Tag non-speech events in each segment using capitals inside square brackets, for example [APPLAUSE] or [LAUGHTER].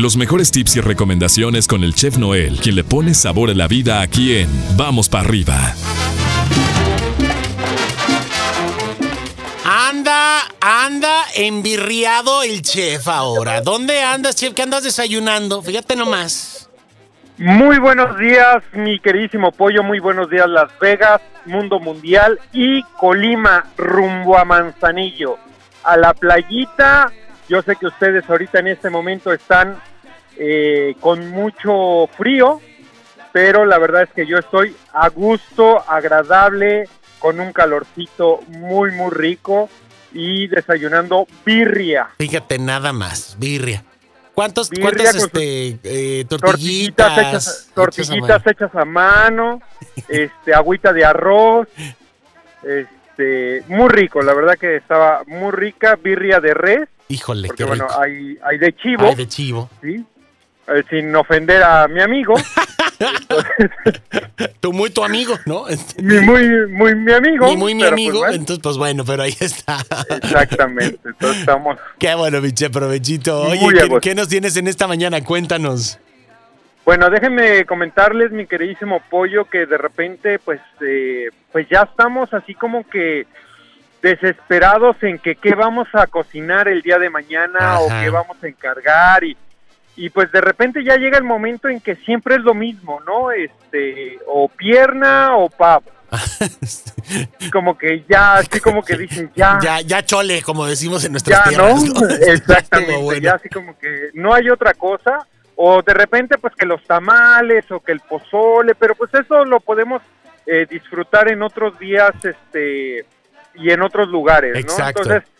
Los mejores tips y recomendaciones con el chef Noel, quien le pone sabor a la vida aquí en Vamos para arriba. Anda, anda envirriado el chef ahora. ¿Dónde andas, chef? ¿Qué andas desayunando? Fíjate nomás. Muy buenos días, mi queridísimo pollo. Muy buenos días, Las Vegas, Mundo Mundial y Colima, rumbo a Manzanillo. A la playita. Yo sé que ustedes ahorita en este momento están eh, con mucho frío, pero la verdad es que yo estoy a gusto, agradable, con un calorcito muy, muy rico y desayunando birria. Fíjate nada más, birria. ¿Cuántos, Birria ¿Cuántas este, eh, Tortillitas tortillitas? hechas, tortillitas hechas a mano, [LAUGHS] este, agüita de arroz, este, muy rico, la verdad que estaba muy rica, birria de res? Híjole, porque qué bueno, hay, hay de chivo, Ay, de chivo. ¿sí? Eh, sin ofender a mi amigo, [LAUGHS] Tú muy tu amigo, ¿no? [LAUGHS] Mi muy, muy mi amigo. Ni muy mi pues amigo. bueno, Entonces, pues bueno, pero ahí está. exactamente, entonces estamos [LAUGHS] Qué bueno, mi chef, provechito. Oye, ¿qué, nos tienes en esta mañana? Cuéntanos. Bueno, déjenme comentarles, mi queridísimo pollo, que de repente, pues, eh, pues ya estamos así como que desesperados en que qué vamos a cocinar el día de mañana o qué vamos a encargar y, y pues de repente ya llega el momento en que siempre es lo mismo, ¿no? Este, o pierna o pavo. [LAUGHS] como que ya, así como que dicen ya, [LAUGHS] Ya, ya chole, como decimos en nuestras ya, tierras. ¿no? [LAUGHS] Exactamente, bueno. ya así como que no hay otra cosa, o de repente pues que los tamales o que el pozole, pero pues eso lo podemos eh, disfrutar en otros días este y en otros lugares, ¿no? Exacto. Entonces,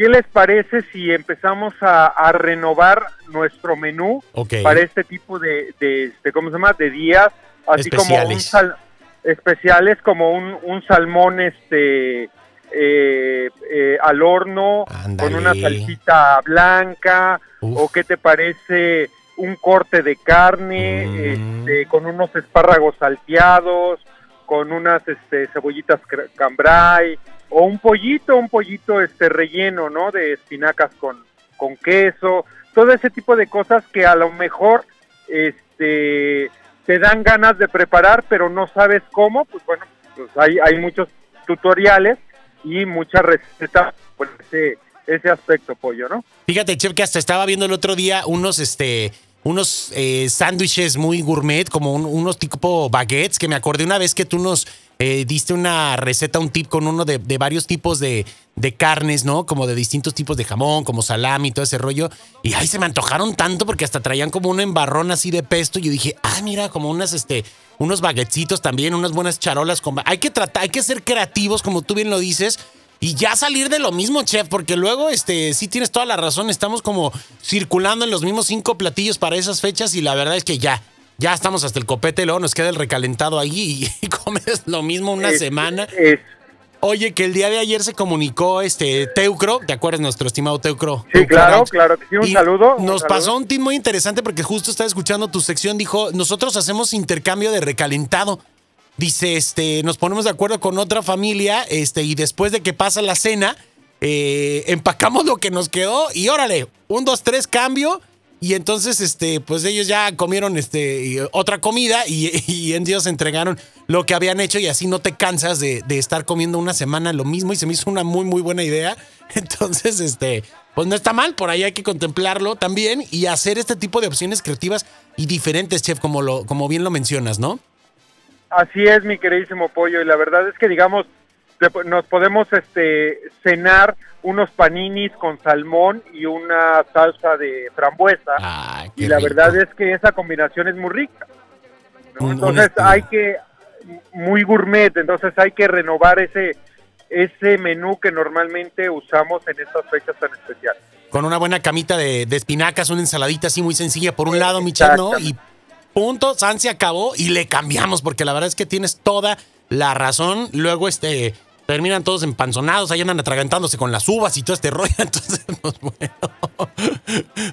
¿qué les parece si empezamos a, a renovar nuestro menú para este tipo de, de, este, ¿cómo se llama? De días, así como un sal- especiales como un, un salmón este eh, eh, al horno con una salsita blanca Uf. o qué te parece un corte de carne Mm. este, con unos espárragos salteados con unas este, cebollitas cambray o un pollito un pollito este relleno no de espinacas con con queso todo ese tipo de cosas que a lo mejor este te dan ganas de preparar pero no sabes cómo pues bueno pues hay hay muchos tutoriales y muchas recetas por ese ese aspecto pollo no Fíjate, chef, que hasta estaba viendo el otro día unos, este, unos eh, sándwiches muy gourmet, como un- unos tipo baguettes, que me acordé una vez que tú nos eh, diste una receta, un tip con uno de, de varios tipos de, de carnes, ¿no? Como de distintos tipos de jamón, como salami y todo ese rollo. Y ay, se me antojaron tanto porque hasta traían como un embarrón así de pesto. Y yo dije, ah, mira, como unas, este, unos baguetcitos también, unas buenas charolas con... Hay que tratar, hay que ser creativos, como tú bien lo dices. Y ya salir de lo mismo, chef, porque luego, este, sí tienes toda la razón, estamos como circulando en los mismos cinco platillos para esas fechas y la verdad es que ya, ya estamos hasta el copete, luego nos queda el recalentado ahí y, [LAUGHS] comes lo mismo una Es- semana. es- Oye, que el día de ayer se comunicó este Teucro, ¿te acuerdas nuestro estimado Teucro? Sí, Teucro claro, Ranch? claro sí, un Y saludo, un Nos saludo. pasó un tip muy interesante porque justo estaba escuchando tu sección, dijo, nosotros hacemos intercambio de recalentado. Dice, este, nos ponemos de acuerdo con otra familia, este, y después de que pasa la cena, eh, empacamos lo que nos quedó y órale, un, dos, tres, cambio. Y entonces, este, pues ellos ya comieron este, otra comida y, [LAUGHS] y ellos entregaron lo que habían hecho y así no te cansas de, de estar comiendo una semana lo mismo y se me hizo una muy, muy buena idea. [LAUGHS] Entonces, este, pues no está mal, por ahí hay que contemplarlo también y hacer este tipo de opciones creativas y diferentes, chef, como, lo, como bien lo mencionas, ¿no? Así es, mi queridísimo pollo, y la verdad es que, digamos, nos podemos este, cenar unos paninis con salmón y una salsa de frambuesa, y la rico. verdad es que esa combinación es muy rica. ¿no? Un- un Entonces hay que, muy gourmet, entonces hay que renovar ese, ese menú que normalmente usamos en estas fechas tan especiales. Con una buena camita de, de espinacas, una ensaladita así muy sencilla por un lado, mi ¿no? Y punto, San se acabó y le cambiamos, porque la verdad es que tienes toda la razón. Luego, este, terminan todos empanzonados, ahí andan atragantándose con las uvas y todo este [LAUGHS] rollo. Entonces, pues bueno.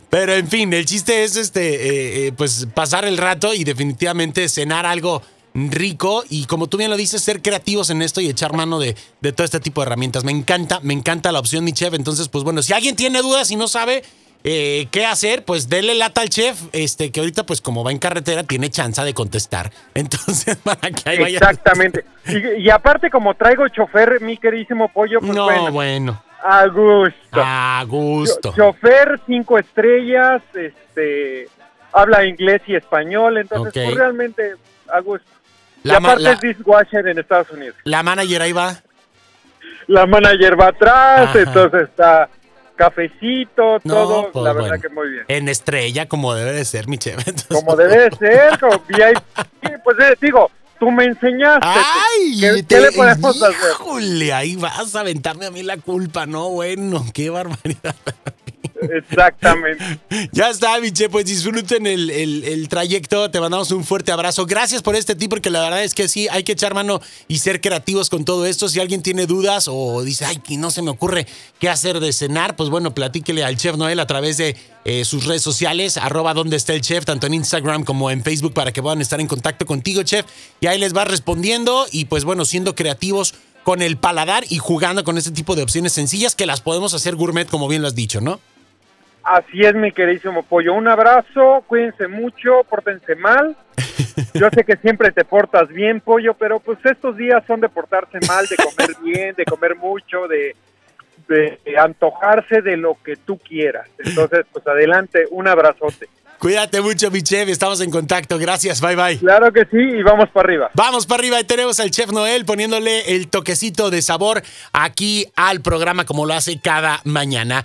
Pero en fin, el chiste es este, eh, eh, pues pasar el rato y definitivamente cenar algo rico y como tú bien lo dices, ser creativos en esto y echar mano de, de todo este tipo de herramientas. Me encanta, me encanta la opción, mi chef. Entonces, pues bueno, si alguien tiene dudas y no sabe, eh, qué hacer, pues dele lata al chef, este, que ahorita, pues como va en carretera, tiene chance de contestar. [LAUGHS] Entonces, para que ahí vaya. Exactamente. Y, y aparte, como traigo chofer, mi queridísimo pollo, pues No, bueno, bueno. a gusto. A gusto. Cho- Chofer, cinco estrellas, este, habla inglés y español, entonces pues, realmente a gusto. La y aparte la- es dishwasher en Estados Unidos. La manager ahí va. La manager va atrás, Ajá. entonces está cafecito, No, todo, pues, la verdad bueno. que muy bien. En estrella, como debe de ser, mi. [LAUGHS] Entonces, Como debe de ser, como VIP, pues eh, digo, tú me enseñaste. ¡Ay! ¿Qué, te- qué le podemos hacer? Híjole, ahí vas a aventarme a mí la culpa, ¿no? Bueno, qué barbaridad. Exactamente. Ya está, Miche, pues disfruten el, el- el trayecto, te mandamos un fuerte abrazo. Gracias por este tip, porque la verdad es que sí, hay que echar mano y ser creativos con todo esto. Si alguien tiene dudas o dice, ay, que no se me ocurre qué hacer de cenar, pues bueno, platíquele al chef Noel a través de eh, sus redes sociales, arroba donde está el chef, tanto en Instagram como en Facebook, para que puedan estar en contacto contigo, chef. Y ahí les va respondiendo y pues bueno, siendo creativos con el paladar y jugando con este tipo de opciones sencillas que las podemos hacer gourmet, como bien lo has dicho, ¿no? Así es, mi queridísimo pollo. Un abrazo, cuídense mucho, pórtense mal. [LAUGHS] Yo sé que siempre te portas bien, pollo, pero pues estos días son de portarse mal, de comer [LAUGHS] bien, de comer mucho, de, de antojarse de lo que tú quieras. Entonces, pues adelante, un abrazote. Cuídate mucho, mi chef. Estamos en contacto. Gracias. Bye, bye. Claro que sí, y vamos para arriba. Vamos para arriba y tenemos al chef Noel poniéndole el toquecito de sabor aquí al programa como lo hace cada mañana.